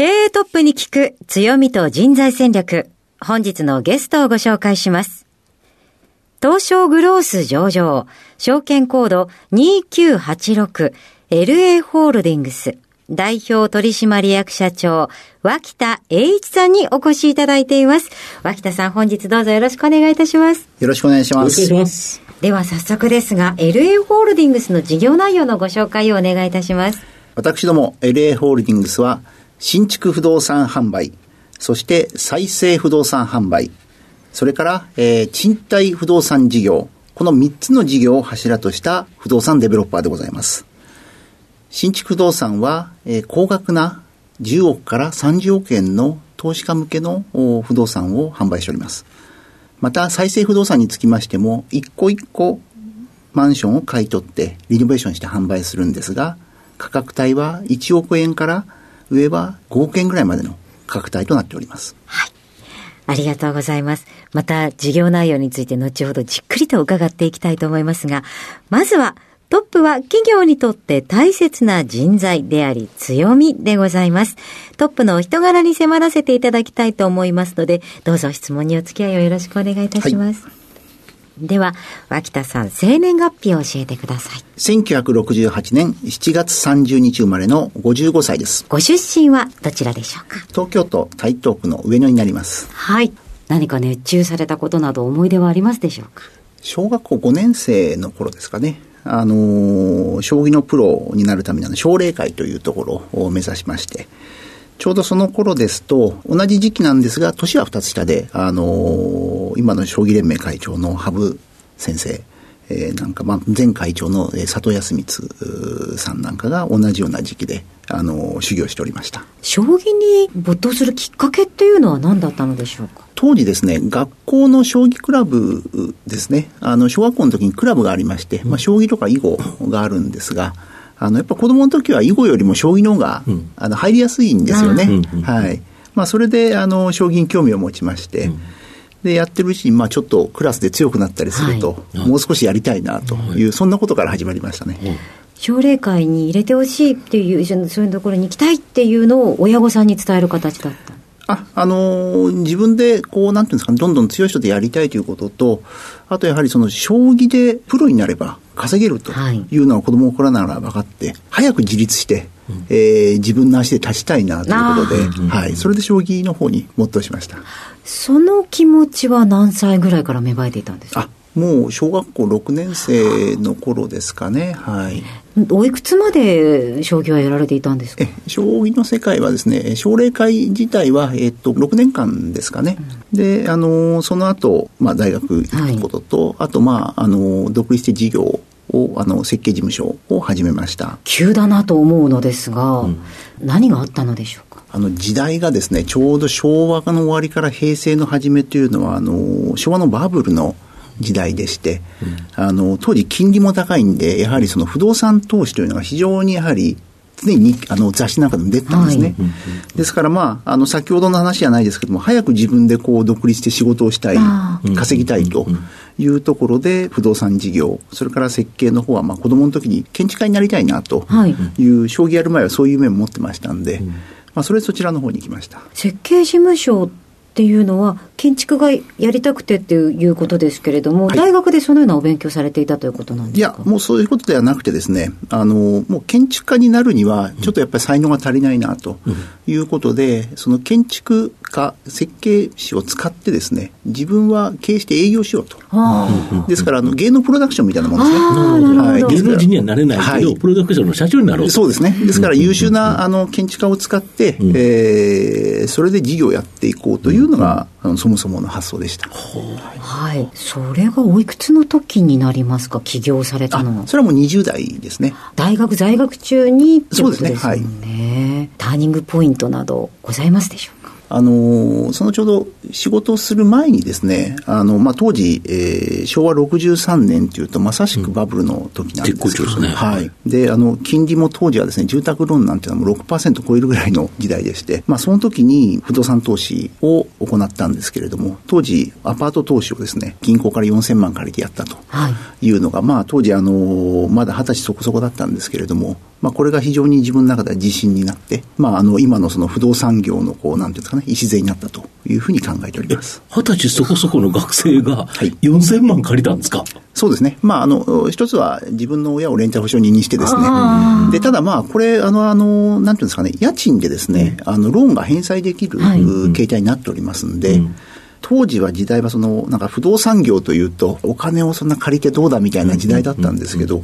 経営トップに聞く強みと人材戦略。本日のゲストをご紹介します。東証グロース上場、証券コード 2986LA ホールディングス代表取締役社長、脇田栄一さんにお越しいただいています。脇田さん、本日どうぞよろしくお願いいたします。よろしくお願いします。よろしくお願いしますでは早速ですが、LA ホールディングスの事業内容のご紹介をお願いいたします。私ども LA ホールディングスは新築不動産販売、そして再生不動産販売、それから、えー賃貸不動産事業、この3つの事業を柱とした不動産デベロッパーでございます。新築不動産は、えー高額な10億から30億円の投資家向けの不動産を販売しております。また、再生不動産につきましても、一個一個マンションを買い取って、リノベーションして販売するんですが、価格帯は1億円から上は5億円ぐらいまでの価格帯となっております。ありがとうございます。また、事業内容について後ほどじっくりと伺っていきたいと思いますが、まずは、トップは企業にとって大切な人材であり強みでございます。トップのお人柄に迫らせていただきたいと思いますので、どうぞ質問にお付き合いをよろしくお願いいたします。では、脇田さん、生年月日を教えてください。1968年7月30日生まれの55歳です。ご出身はどちらでしょうか？東京都台東区の上野になります。はい。何か熱中されたことなど思い出はありますでしょうか？小学校5年生の頃ですかね。あのー将棋のプロになるための奨励会というところを目指しまして、ちょうどその頃ですと、同じ時期なんですが、年は2つ下で、あのー今の将棋連盟会長の羽生先生、えーなんか、まあ、前会長のえー佐藤康光さんなんかが同じような時期で、あのー修行しておりました。将棋に没頭するきっかけっていうのは何だったのでしょうか？当時ですね、学校の将棋クラブですね、あの、小学校の時にクラブがありまして、まあ、将棋とか囲碁があるんですが、あの、やっぱ子供の時は囲碁よりも将棋の方が、あの、入りやすいんですよね。はい。まあ、それで、あの、将棋に興味を持ちまして、で、やってるうちに、まあ、ちょっとクラスで強くなったりすると、もう少しやりたいなという、そんなことから始まりましたね。奨励会に入れてほしいっていうそういうところに行きたいっていうのを親御さんに伝える形だった。あ、あのー自分で、こう、なんていうんですかね、どんどん強い人でやりたいということと、あとやはりその、将棋でプロになれば稼げるとはいいうのは子供の頃ながら分かって、早く自立して、えー自分の足で立ちたいなということで、はい、それで将棋の方に没頭しました。その気持ちは何歳ぐらいから芽生えていたんですか？あ、もう小学校6年生の頃ですかね、はい。おいくつまで将棋はやられていたんですか？え将棋の世界はですね、奨励会自体は、えっと、6年間ですかね。で、あの、その後、まあ、大学行くことと、あと、まあ、あの、独立して事業を、あの、設計事務所を始めました。急だなと思うのですが、何があったのでしょう？かあの、時代がですね、ちょうど昭和の終わりから平成の初めというのは、あの、昭和のバブルの時代でして、あの、当時金利も高いんで、やはりその不動産投資というのが非常にやはり、常にあの雑誌なんかでも出てたんですね。ですからまあ、あの、先ほどの話じゃないですけども、早く自分でこう独立して仕事をしたいあ、稼ぎたいというところで、不動産事業、それから設計の方は、まあ子供の時に建築家になりたいなとはい。いう、将棋やる前はそういう面も持ってましたんで、まあそれでそちらの方に行きました。設計事務所っていうのは建築がやりたくてっていうことですけれども、はい。大学でそのようなお勉強されていたということなんですか？いや、もうそういうことではなくてですね、あの、もう建築家になるには、ちょっとやっぱり才能が足りないなということで、その建築家設計士を使ってですね、自分は経営して営業しようと。あですから、あの、芸能プロダクションみたいなもんですね。あーなるほどはい芸能人にはなれないけど、はいプロダクションの社長になろうと。そうですね。ですから優秀な、あの、建築家を使って、えーそれで事業をやっていこうというのが、あのそもそもの発想でした。はい。それがおいくつの時になりますか？起業されたのはあ、。それはもう20代ですね。大学在学中にってことそうですねですもんね。ターニングポイントなどございますでしょうかあのーそのちょうど仕事をする前にですね、あの、まあ、当時、えー昭和63年というと、まさしくバブルの時なんですけど、絶好調ですねはい。で、あの、金利も当時はですね、住宅ローンなんていうのはもう6%超えるぐらいの時代でして、まあ、その時に不動産投資を行ったんですけれども、当時、アパート投資をですね、銀行から4000万借りてやったと。はい。いうのが、まあ、当時、あの、まだ二十歳そこそこだったんですけれども、まあ、これが非常に自分の中では自信になって、まあ、あの、今のその不動産業の、こう、なんていうんですかね、礎になったというふうに考えております。二十歳そこそこの学生がはい。4000万借りたんですか、そうですね。まあ、あの、一つは自分の親を連帯保証人にしてですね。あ。で、ただまあ、これ、あの、あの、なんていうんですかね、家賃でですね、あの、ローンが返済できる、はい。形態になっておりますんで、当時は時代はその、なんか不動産業というと、お金をそんな借りてどうだみたいな時代だったんですけど、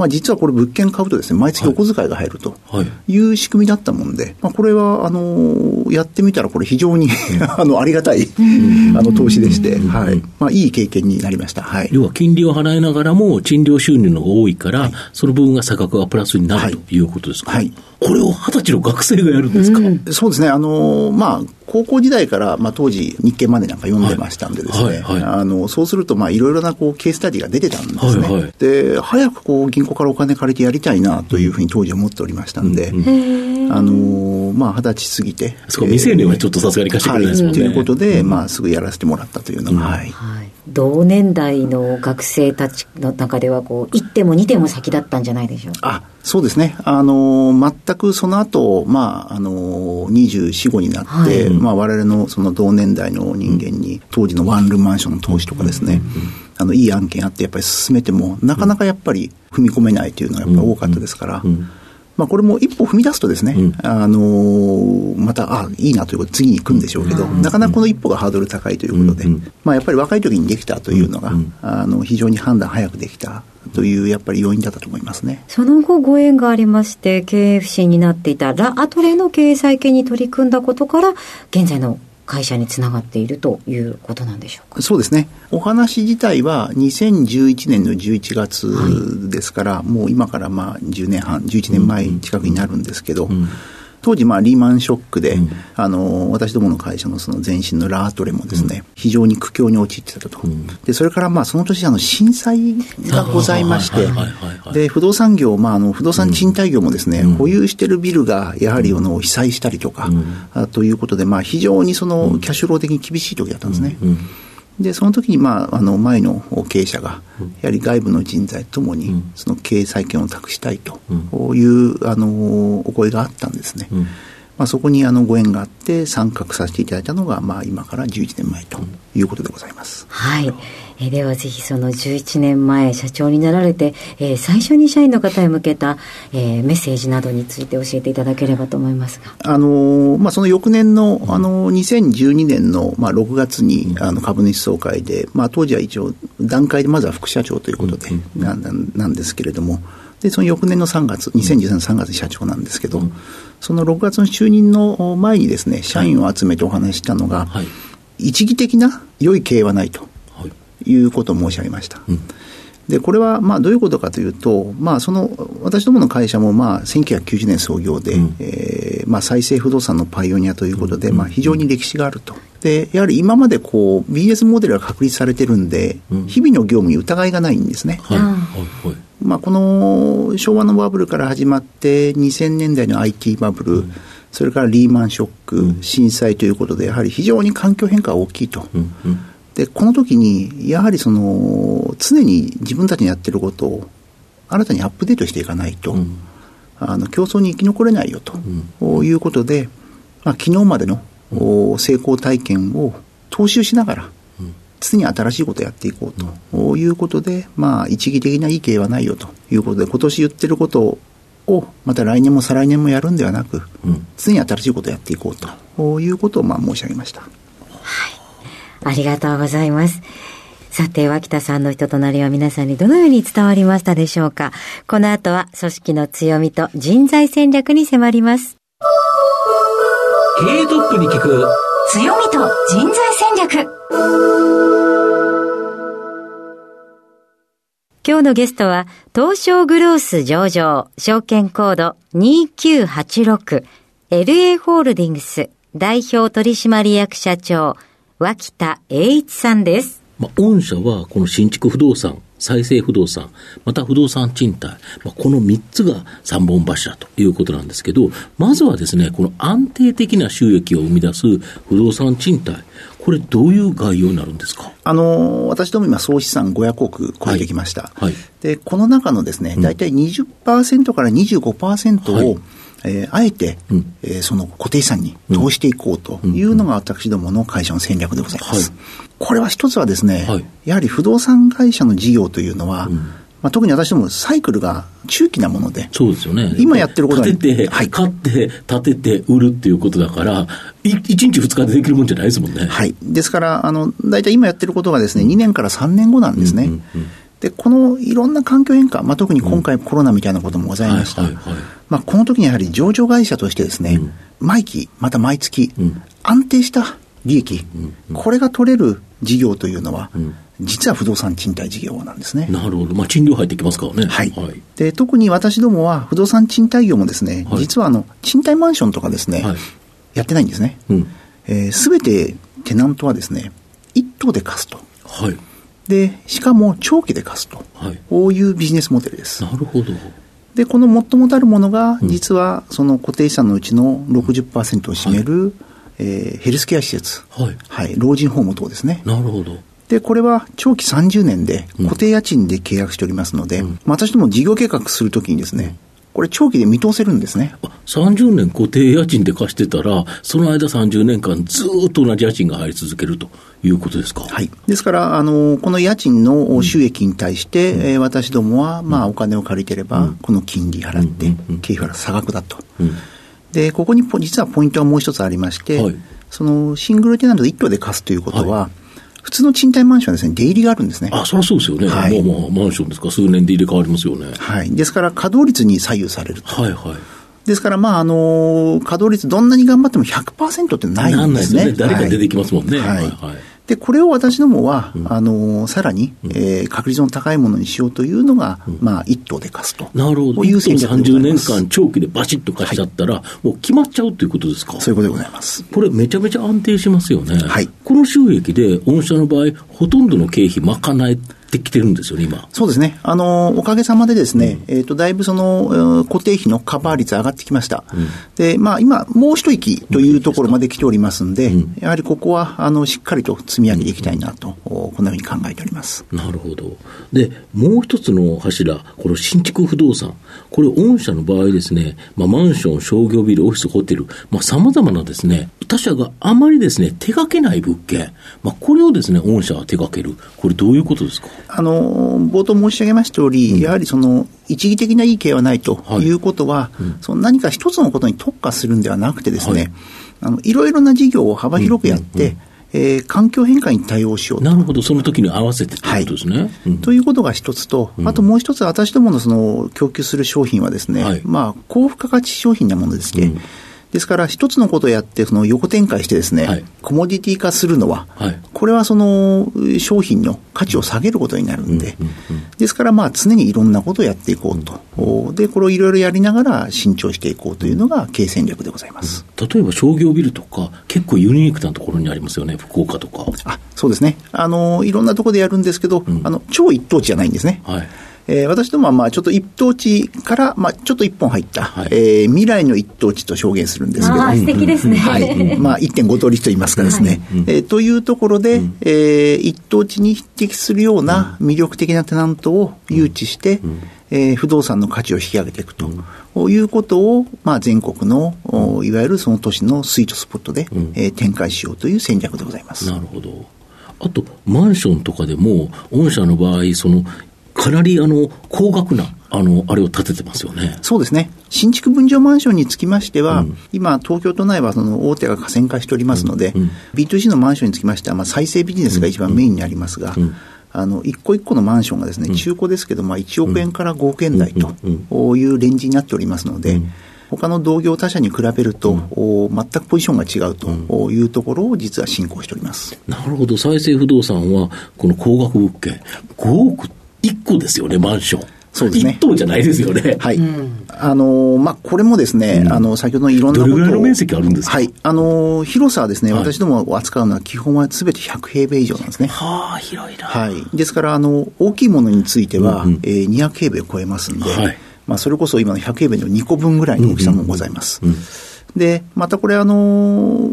まあ実はこれ物件買うとですね、毎月お小遣いが入るとはい。いう仕組みだったもんで、まあこれは、あの、やってみたらこれ非常に、あの、ありがたい、あの、投資でして、はい。まあいい経験になりました。はい。要は金利を払いながらも賃料収入の多いから、その部分が差額がプラスになるとい。うことですか、はい。これを二十歳の学生がやるんですか、そうですね、あのまあ、高校時代から、まあ、当時、日経マネーなんか読んでましたんでですね、はいはい。あのそうすると、まあ、いろいろなこうケーススタディが出てたんですね、はいはい。で早くこう銀行からお金借りてやりたいなというふうに当時思っておりましたんで、あのまあ、二十歳過ぎて、そこ未成年はちょっとさすがに貸してくれないですもんね。はいということで、まあ、すぐやらせてもらったというのが、はい。はい。同年代の学生たちの中では、こう、1手も2手も先だったんじゃないでしょうか。あそうですね、あの全くその後、まああの24、5になって、はい。まあ我々のその同年代の人間に、当時のワンルームマンションの投資とかですね、あのいい案件あって、やっぱり進めても、なかなかやっぱり踏み込めないというのがやっぱり多かったですから。まあ、これも一歩踏み出すとですね、あのまた、あいいなということで次に行くんでしょうけど、なかなかこの一歩がハードル高いということで、まあ、やっぱり若い時にできたというのが、あの非常に判断早くできたという、やっぱり要因だったと思いますね。その後ご縁がありまして、経営不振になっていたラ・アトレの経営再建に取り組んだことから、現在の会社につながっているということなんでしょうか？そうですね。お話自体は2011年の11月ですから、もう今からまあ10年半、11年前近くになるんですけど、当時まあリーマンショックで、あの、私どもの会社のその前身のラートレもですね、非常に苦境に陥ってたと。で、それからまあその年あの震災がございましてで、不動産業、まああの、不動産賃貸業もですね、保有してるビルがやはりあの被災したりとか、あということで、まあ非常にそのキャッシュロー的に厳しい時だったんですね。で、その時に、まあ、あの、前の経営者が、やはり外部の人材ともに、その経営再建を託したいという、あの、お声があったんですね。まあ、そこにあのご縁があって参画させていただいたのが、まあ、今から11年前ということでございます。はい。えーではぜひその11年前社長になられて、えー最初に社員の方へ向けた、えーメッセージなどについて教えていただければと思いますが。あのまあ、その翌年の、あの2012年の、まあ、6月に、あの株主総会で、まあ、当時は一応段階でまずは副社長ということで、なななんですけれどもでその翌年の3月2013年3月に社長なんですけど、その6月の就任の前にですね社員を集めてお話ししたのが、はい。一義的な良い経営はないとはい。いうことを申し上げました。でこれはまあどういうことかというと、まあ、その私どもの会社もまあ1990年創業で、えーまあ、再生不動産のパイオニアということで、まあ、非常に歴史があると。でやはり今までこう BS モデルが確立されてるんで、日々の業務に疑いがないんですね。はい。はいはいまあ、この昭和のバブルから始まって2000年代の IT バブル、それからリーマンショック、震災ということでやはり非常に環境変化が大きいと。でこの時にやはりその常に自分たちのやってることを新たにアップデートしていかないと、あの競争に生き残れないよと、いうことで、まあ、昨日までの、お成功体験を踏襲しながら、常に新しいことをやっていこうということで、まあ、一義的ないい経営はないよということで、今年言ってることをまた来年も再来年もやるんではなく、うん常に新しいことをやっていこうということをまあ申し上げました。ありがとうございます。さて、脇田さんの人となりは皆さんにどのように伝わりましたでしょうかこの後は組織の強みと人材戦略に迫ります。経営トップに聞く強みと人材戦略。今日のゲストは、東証グロース上場、証券コード2986、LA ホールディングス代表取締役社長、脇田栄一さんです。まあ、御社はこの新築不動産、再生不動産、また不動産賃貸、まあ、この3つが3本柱ということなんですけど、まずはですね、この安定的な収益を生み出す不動産賃貸、これどういう概要になるんですか？あの私ども今、総資産500億超えてきました、はい。はい。でこの中のですね、大体20%から25%を、はいえーあえて、うんえーその固定資産に投していこうというのが私どもの会社の戦略でございます。はいこれは一つはですね、はいやはり不動産会社の事業というのは、まあ、特に私どもサイクルが中期なもので、そうですよね。今やってることは建てて、はい買って、建てて、売るっていうことだから、い1日2日でできるもんじゃないですもんね。はい。ですから、あの、大体今やってることがですね、2年から3年後なんですね。うんうんうんで、このいろんな環境変化、まあ、特に今回コロナみたいなこともございました。まあ、この時にやはり上場会社としてですね、毎期、また毎月、うん安定した利益、これが取れる事業というのは、ん実は不動産賃貸事業なんですね。なるほど。まあ、賃料入ってきますからね。はいはい。で特に私どもは不動産賃貸業もですね、はい実はあの賃貸マンションとかですね、はいやってないんですね。うん。す、べ、てテナントはですね、一棟で貸すと。はい。で、しかも長期で貸すと。はい。こういうビジネスモデルです。なるほど。で、この最もたるものが、実はその固定資産のうちの60%を占める、えーヘルスケア施設。はい。はい。老人ホーム等ですね。なるほど。で、これは長期30年で固定家賃で契約しておりますので、まあ私ども事業計画するときにですね、これ長期で見通せるんですね。あ30年固定家賃で貸してたら、その間30年間ずーっと同じ家賃が入り続けるということですか？はい。ですから、あの、この家賃の収益に対して、えー私どもは、まあ、お金を借りてれば、この金利払って、経費は差額だと。うん。で、ここにポ実はポイントがもう一つありまして、はいそのシングルテナントで一棟で貸すということは、普通の賃貸マンションはですね、出入りがあるんですね。あ、そりゃそうですよね。はいまあまあ、マンションですから数年で入れ替わりますよね。はい。ですから、稼働率に左右されると。はいはい。ですから、まあ、あの、稼働率どんなに頑張っても100%ってないなんんですね。ないですよね。誰か出てはいきますもんね。はいで、これを私どもは、あの、さらに、えー確率の高いものにしようというのが、まあ、一棟で貸すと。なるほど。いう1戦略で30年ございます間長期でバシッと貸しちゃったら、もう決まっちゃうということですか？そういうことでございます。これめちゃめちゃ安定しますよね。はいこの収益で、御社の場合、ほとんどの経費賄えてきてるんですよね、今。そうですね。あの、おかげさまでですね、えっ、と、だいぶその、えー固定費のカバー率上がってきました。で、まあ、今、もう一息というところまで来ておりますんで、やはりここは、あの、しっかりと積み上げていきたいなと、おこのように考えております。なるほど。で、もう一つの柱、この新築不動産。これ、御社の場合ですね、まあ、マンション、商業ビル、オフィス、ホテル、まあ、様々なですね、他社があまりですね、手掛けない物件。まあ、これをですね、御社は手掛ける。これどういうことですか？あの、冒頭申し上げました通り、やはりその、一義的ないい経営はないとはい。いうことは、その何か一つのことに特化するんではなくてですね、はい。あの、いろいろな事業を幅広くやって、えー環境変化に対応しようと。なるほど、その時に合わせてということですね。うん。ということが一つと、あともう一つ、私どものその供給する商品はですね、はい。まあ、高付加価値商品なものでして、ですから一つのことをやって、その横展開してですね、はいコモディティ化するのは、はいこれはその商品の価値を下げることになるんで、ですからまあ常にいろんなことをやっていこうと。おで、これをいろいろやりながら伸長していこうというのが経営戦略でございます。例えば商業ビルとか、結構ユニークなところにありますよね、福岡とか。あ、そうですね。あの、いろんなところでやるんですけど、あの、超一等地じゃないんですね。はい。えー私どもはまあちょっと一等地から、まあ、ちょっと一本入った、はい。えー未来の一等地と表現するんですけど、ああ、素敵ですね。はい、まあ1.5通りといいますかですね、えーというところで、えー一等地に匹敵するような魅力的なテナントを誘致して、えー不動産の価値を引き上げていくと。いうことを、まあ、全国の、おいわゆるその都市のスイートスポットで、えー展開しようという戦略でございます。なるほど。あと、マンションとかでも、御社の場合、その、かなりあの、高額な、あの、あれを建ててますよね。そうですね。新築分譲マンションにつきましては、うん、今、東京都内はその大手が河川化しておりますので、うん。うん、B2C のマンションにつきましては、まあ、再生ビジネスが一番メインにありますが、うん。うんあの、一個一個のマンションがですね、中古ですけど、まあ、1億円から5億円台というレンジになっておりますので、他の同業他社に比べると、うん、全くポジションが違うというところを実は進行しております。なるほど。再生不動産は、この高額物件、5億1個ですよね、マンション。そうですね。一棟じゃないですよね。はい。うん、あのまあ、これもですね、うん、あの、先ほどのいろんなことどれぐらいの面積あるんですか？はい。あの広さはですね、はい、私ども扱うのは基本はすべて100平米以上なんですね。はあ、広いな。はい。ですから、あの、大きいものについては、うんうん、えー、200平米を超えますんで、はい、まあ、それこそ今の100平米の2個分ぐらいの大きさもございます。うんうんうん、で、またこれ、あの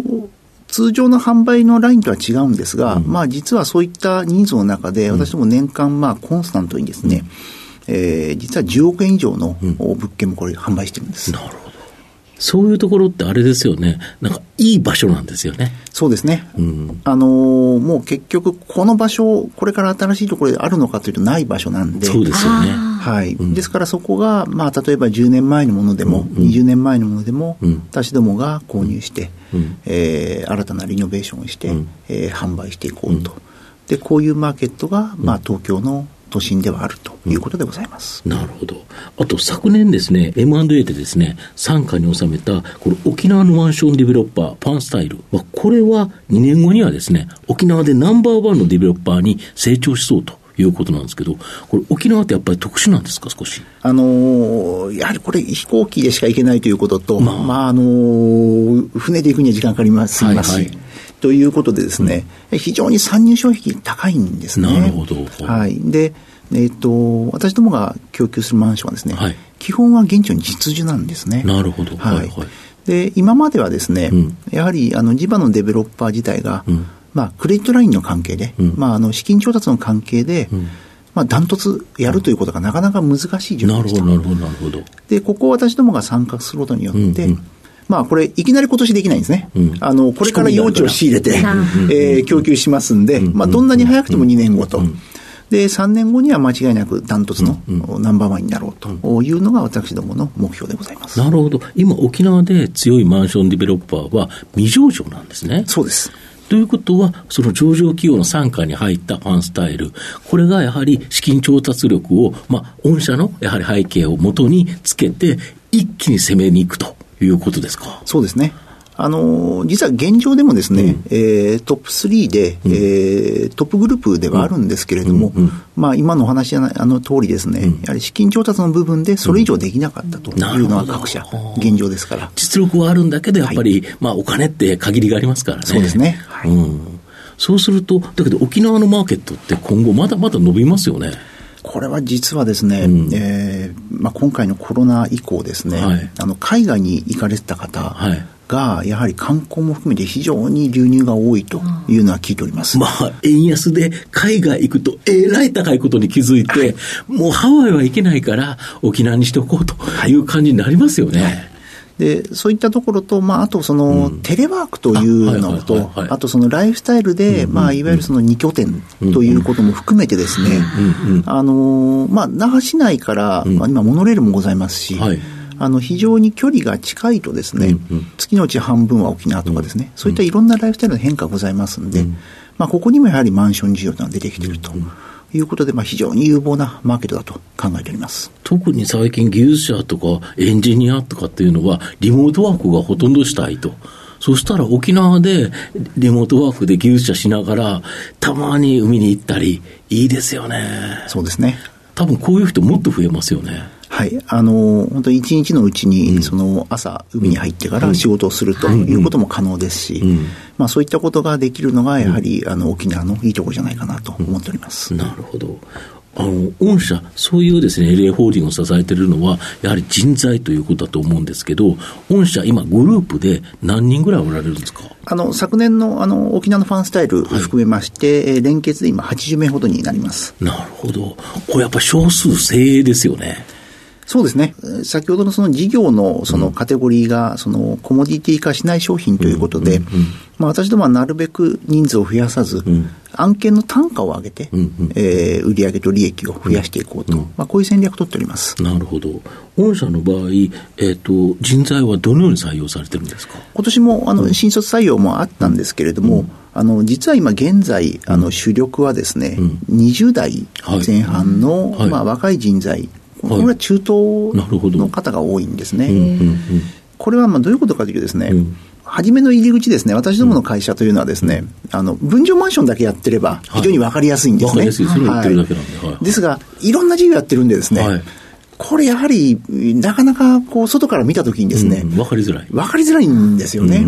通常の販売のラインとは違うんですが、うん、まあ実はそういった人数の中で、私ども年間まあコンスタントにですね、うんえー、実は10億円以上の物件もこれ販売してるんです。なるほど。そういうところってあれですよね。なんかいい場所なんですよね。そうですね。うん、あのー、もう結局この場所、これから新しいところであるのかというとない場所なんで。そうですよね。はい。うん、ですからそこが、まあ例えば10年前のものでも、うん、20年前のものでも、うん、私どもが購入して、うん、えー、新たなリノベーションをして、うん、えー、販売していこうと。で、こういうマーケットが、まあ東京の都心ではあるということでございます。うん、なるほど。あと昨年ですね、M&A でですね、傘下に収めた、これ沖縄のマンションデベロッパー、パンスタイルは、これは2年後にはですね、沖縄でナンバーワンのデベロッパーに成長しそうと。いうことなんですけど、これ、沖縄ってやっぱり特殊なんですか、少し？あのー、やはりこれ、飛行機でしか行けないということと、まあ、まあ、あのー、船で行くには時間かかりますし、はいはいということでですね、うん、非常に参入障壁高いんですね。なるほど。はい。で、えっ、ー、と、私どもが供給するマンションはですね、はい、基本は現地の実需なんですね。なるほど。はい、はい、で、今まではですね、うん、やはり、あの、地場のデベロッパー自体が、うん、まあ、クレジットラインの関係で、うん、まあ、あの、資金調達の関係で、まあ、ダントツやるということがなかなか難しい状況でした。なるほど、なるほど、なるほど。で、ここを私どもが参画することによって、うん。うんまあ、これ、いきなり今年できないんですね。うん、あの、これから用地を仕入れて、えー、供給しますんで、まあ、どんなに早くても2年後と。で、3年後には間違いなくダントツのナンバーワンになろうというのが私どもの目標でございます。なるほど。今、沖縄で強いマンションデベロッパーは未上場なんですね。そうです。ということは、その上場企業の傘下に入ったファンスタイル、これがやはり資金調達力を、まあ、御社のやはり背景をもとにつけて、一気に攻めに行くということですか？そうですね。あの実は現状でもですね、うん、えー、トップ3で、うん、えー、トップグループではあるんですけれども、うん。うん、まあ、今のお話あの通りですね、うん、やはり資金調達の部分でそれ以上できなかったというのは各社、現状ですから。実力はあるんだけど、やっぱり、はい、まあ、お金って限りがありますからね。そうですね。はい、うん。そうすると、だけど沖縄のマーケットって今後まだまだ伸びますよね。これは実はですね、うん、えー、まあ、今回のコロナ以降ですね、はい、あの海外に行かれてた方、はい。が、やはり観光も含めて非常に流入が多いというのは聞いております。まあ、円安で海外行くと、えらい高いことに気づいて、はい、もうハワイは行けないから、沖縄にしておこうという感じになりますよね。はいで、そういったところと、まあ、あとその、テレワークというのと、あとそのライフスタイルで、まあ、いわゆるその2拠点ということも含めてですね、あの、まあ、那覇市内から、まあ、今、モノレールもございますし、はい。あの非常に距離が近いとですね、うんうん、月のうち半分は沖縄とかですね、うん、そういったいろんなライフスタイルの変化がございますんで、うん、まあ、ここにもやはりマンション需要が出てきていると。いうことで、まあ、非常に有望なマーケットだと考えております特に最近、技術者とかエンジニアとかっていうのは、リモートワークがほとんどしたいと。そしたら沖縄でリモートワークで技術者しながら、たまに海に行ったり、いいですよね。そうですね。多分こういう人もっと増えますよね。はい、あの本当に一日のうちに、その朝、海に入ってから仕事をするとい。うことも可能ですし、まあ、そういったことができるのが、やはり、あの沖縄のいいところじゃないかなと思っております。なるほど。あの、御社、そういうですね、LA ホールディングを支えているのは、やはり人材ということだと思うんですけど、御社、今、グループで何人ぐらいおられるんですか？あの、昨年の、あの、沖縄のファンスタイル含めまして、はい、連結で今、80名ほどになります。なるほど。これやっぱ少数精鋭ですよね。そうですね。先ほどのその事業のそのカテゴリーが、そのコモディティ化しない商品ということで、まあ私どもはなるべく人数を増やさず、案件の単価を上げて、えー売上と利益を増やしていこうと、まあこういう戦略を取っております。なるほど。御社の場合、えっ、と、人材はどのように採用されてるんですか？今年もあの新卒採用もあったんですけれども、あの実は今現在、あの主力はですね、20代前半の、はい。まあ、若い人材、これは中東の方が多いんですね。これはまあどういうことかというとですね、うん。初めの入り口ですね、私どもの会社というのはですね、あの、分譲マンションだけやってれば非常にわかりやすいんですね。わかりやすい。それを言ってるだけなんではい。ですが、いろんな事業やってるんでですね、はい。これやはり、なかなかこう、外から見たときにですね、うんわかりづらい。わかりづらいんですよね。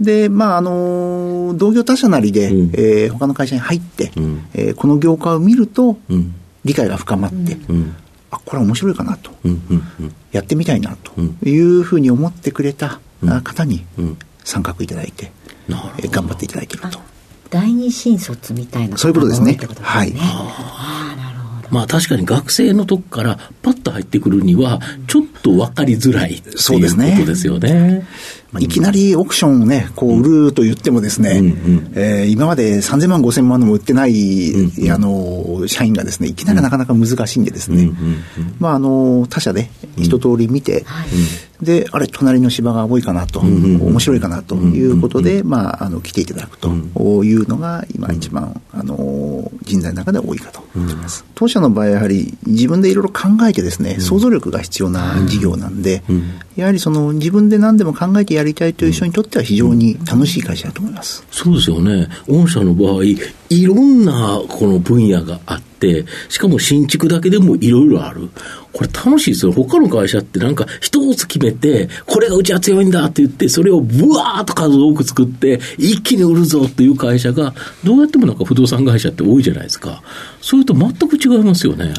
で、まあ、あの、同業他社なりで、うん。えー他の会社に入って、ん。えーこの業界を見ると、うん。理解が深まって、うんあ、これは面白いかなと、うんうんうん。やってみたいなとうん。いうふうに思ってくれたあ方にうん。参画いただいて、えー頑張っていただいていると。第二新卒みたいなそういうことですね。すねまあ確かに学生のとこからパッと入ってくるには、ちょっと分かりづらいっていうそうですね。ことですよね。まあいきなりオークションをね、こう売ると言ってもですね、うんうん。えー今まで3000万、5000万のも売ってない、あの、社員がですね、いきなりなかなか難しいんでですね、まあ、あの、他社で一通り見て、で、あれ、隣の芝が多いかなと、面白いかなということで、まあ、あの、来ていただくというのが、今一番、あの、人材の中で多いかと思います。当社の場合、やはり自分でいろいろ考えてですね、想像力が必要な事業なんで、やはりその自分で何でも考えてやりたいという人にとっては非常に楽しい会社だと思います。そうですよね。御社の場合、いろんなこの分野があって、しかも新築だけでもいろいろある。これ楽しいですよ。他の会社ってなんか一つ決めて、これがうちは強いんだって言って、それをブワーっと数多く作って、一気に売るぞっていう会社が、どうやってもなんか不動産会社って多いじゃないですか。それと全く違いますよね。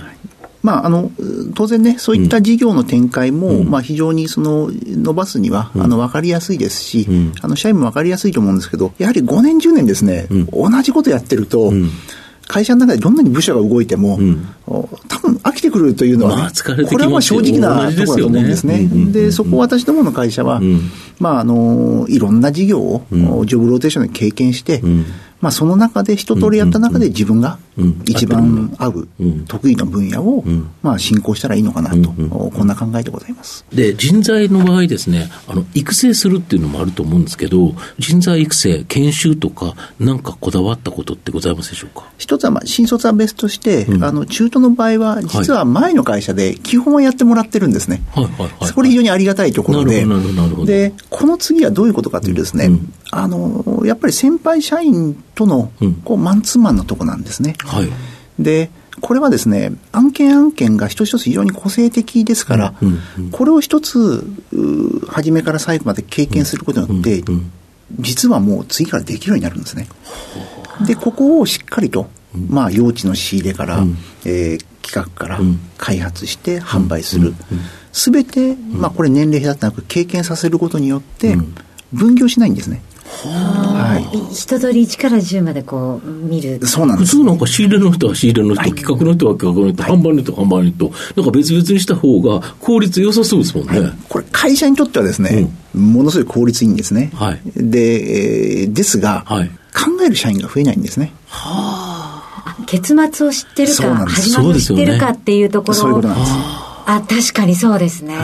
まあ、あの、当然ね、そういった事業の展開も、まあ、非常にその、伸ばすには、あの、わかりやすいですし、あの、社員もわかりやすいと思うんですけど、やはり5年、10年ですね、同じことやってると、会社の中でどんなに部署が動いても、お多分飽きてくるというのはね、まあこれはまあ正直なところだと思うんですね。うんうんうんうん。で、そこを私どもの会社は、まあ、あの、いろんな事業を、ジョブローテーションで経験して、まあ、その中で、一通りやった中で自分がうん一番合ううん。得意な分野を、まあ、進行したらいいのかなと、こんな考えでございます。で、人材の場合ですね、あの、育成するっていうのもあると思うんですけど、人材育成、研修とか、なんかこだわったことってございますでしょうか？一つは、まあ、新卒は別として、あの、中途の場合は、実は前の会社で基本はやってもらってるんですね。はいはいはい。これ非常にありがたいところで、なるほどなるほどなるほど。で、この次はどういうことかというとですね、あの、やっぱり先輩社員とのうん、こう、マンツーマンのとこなんですね。はい。で、これはですね、案件案件が一つ一つ非常に個性的ですから、うんうんこれを一つ、う初めから最後まで経験することによって、うん実はもう次からできるようになるんですね。で、ここをしっかりと、まあ、用地の仕入れから、えー企画からん。開発して販売する。すべて、まあ、これ年齢だってなく経験させることによって、分業しないんですね。はい。人通り1から10までこう見る普そうなんです。通なんか仕入れの人は仕入れの人、企画の人は企画の人、販売の人は販売の人、なんか別々にした方が効率良さそうですもんね。これ会社にとってはですね、ものすごい効率いいんですね。はいで、えーですが、はい考える社員が増えないんですね。結末を知ってるかそうなんです始まりを知ってるかっていうところそういうことなんです。あ確かにそうですね、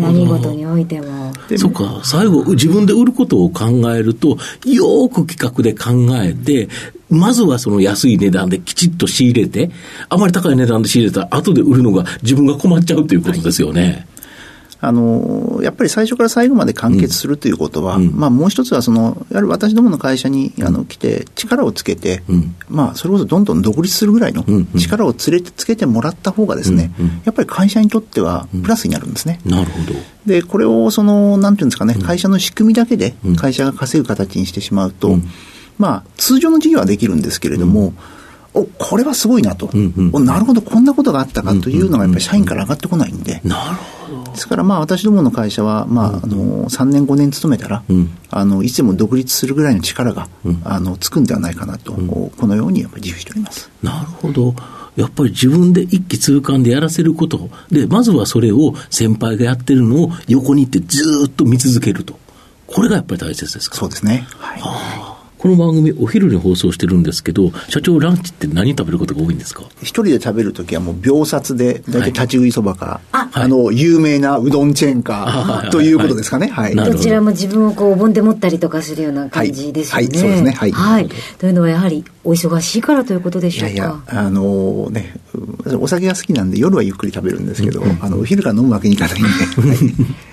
何事においてもでそうか、最後、自分で売ることを考えると、よく企画で考えて、まずはその安い値段できちっと仕入れて、あまり高い値段で仕入れたら、後で売るのが自分が困っちゃうということですよね。あの、やっぱり最初から最後まで完結するということは、まあもう一つはその、やはり私どもの会社にあの来て力をつけて、ん。まあそれこそどんどん独立するぐらいのん。うん。力をつれてつけてもらった方がですね、やっぱり会社にとってはプラスになるんですね。なるほど。で、これをその、なんていうんですかね、会社の仕組みだけで会社が稼ぐ形にしてしまうと、まあ、通常の事業はできるんですけれども、お、これはすごいなと、んうんおなるほど、こんなことがあったかというのがやっぱり社員から上がってこないんで、なるほど。ですからまあ私どもの会社は、まあ、あの、3年5年勤めたら、んあの、いつでも独立するぐらいの力が、あの、つくんではないかなと、このようにやっぱり自負しております。なるほど。やっぱり自分で一気通貫でやらせること。で、まずはそれを先輩がやってるのを横に行ってずっと見続けると。これがやっぱり大切ですか？そうですね。はい。この番組、お昼に放送してるんですけど、社長、ランチって何食べることが多いんですか？一人で食べるときはもう秒殺で、大体立ち食いそばか、ああの、有名なうどんチェーンか、ということですかね。はい。ど。どちらも自分をこうお盆で持ったりとかするような感じですよね。はいはいそうですね。はい。というのはやはりお忙しいからということでしょうか？いやいや、あのね、お酒が好きなんで夜はゆっくり食べるんですけど、あの、お昼から飲むわけにいかないんで、は い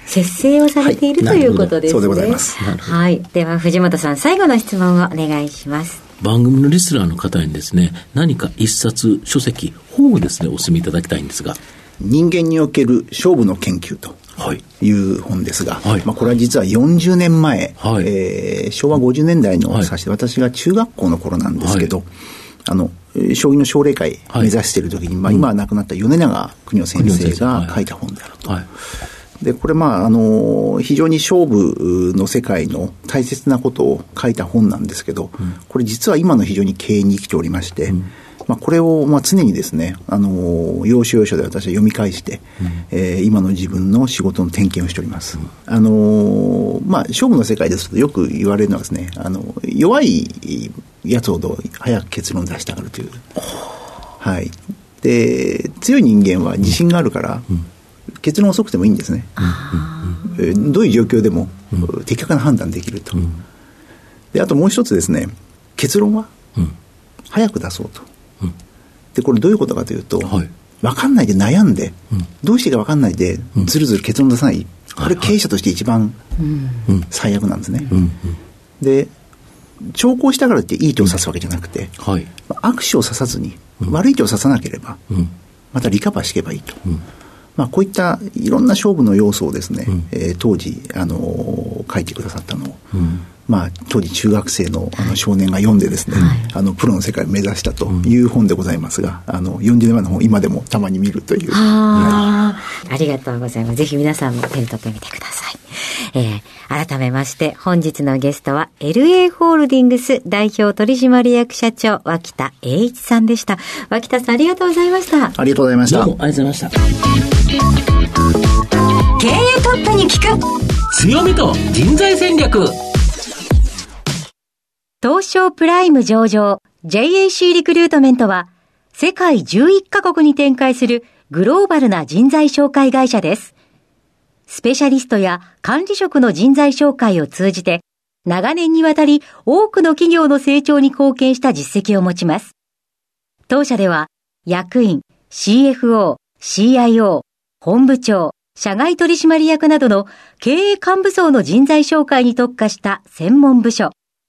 節制をされている、はいということですね。そうでございます。はい。では藤本さん、最後の質問をお願いします。番組のリスナーの方にですね、何か一冊、書籍、本をですね、お勧めいただきたいんですが。人間における勝負の研究と。はい。いう本ですが、はいまあ、これは実は40年前、はいえー昭和50年代のはい指して、私が中学校の頃なんですけど、あの、えー将棋の奨励会はい目指している時に、まあ、今は亡くなった米長邦夫先生が書いた本であると。はい。で、これまあ、あの、非常に勝負の世界の大切なことを書いた本なんですけど、これ実は今の非常に経営に生きておりまして、まあ、これをまあ常にですね、あの、要所要所で私は読み返して、えー今の自分の仕事の点検をしております。あの、まあ、勝負の世界ですとよく言われるのはですね、あの、弱いやつほど早く結論を出したがるという。はい。で、強い人間は自信があるから、結論遅くてもいいんですね。えーどういう状況でも、的確な判断できると。で、あともう一つですね、結論はうん。早く出そうと。うんで、これどういうことかというと、はい分かんないで悩んで、うんどうしていいか分かんないで、ずるずる結論出さない。これ経営者として一番うん。最悪なんですね。うん。で、長考したからっていい手を指すわけじゃなくて、はい。悪手を指さずに、悪い手を指さなければ、うん。またリカバーしていけばいいと。うん。まあ、こういったいろんな勝負の要素をですね、うんえー当時、あのー書いてくださったのを、うん。まあ、当時中学生のあの少年が読んでですね、あのプロの世界を目指したという本でございますが、あの40年前の本今でもたまに見るという。はあ、ありがとうございます。ぜひ皆さんも手に取ってみてください。えー、改めまして本日のゲストは LA ホールディングス代表取締役社長脇田栄一さんでした。脇田さんありがとうございました。ありがとうございましたどうも。ありがとうございました。経営トップに聞く強みと人材戦略。東証プライム上場 JAC リクルートメントは世界11カ国に展開するグローバルな人材紹介会社です。スペシャリストや管理職の人材紹介を通じて長年にわたり多くの企業の成長に貢献した実績を持ちます。当社では役員、CFO、CIO、本部長、社外取締役などの経営幹部層の人材紹介に特化した専門部署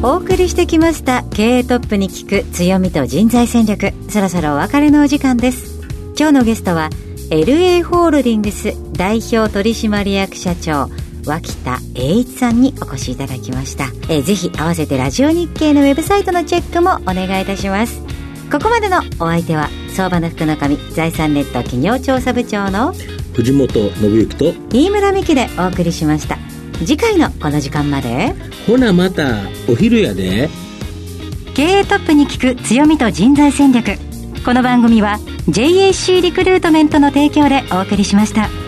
お送りしてきました経営トップに聞く強みと人材戦略。そろそろお別れのお時間です。今日のゲストは LA ホールディングス代表取締役社長脇田栄一さんにお越しいただきました、えーぜひ合わせてラジオ日経のウェブサイトのチェックもお願いいたします。ここまでのお相手は相場の福の神財産ネット企業調査部長の藤本信之と、飯村美希でお送りしました次回のこの時間までほなまた、お昼やで。経営トップに聞く強みと人材戦略この番組は JAC リクルートメントの提供でお送りしました。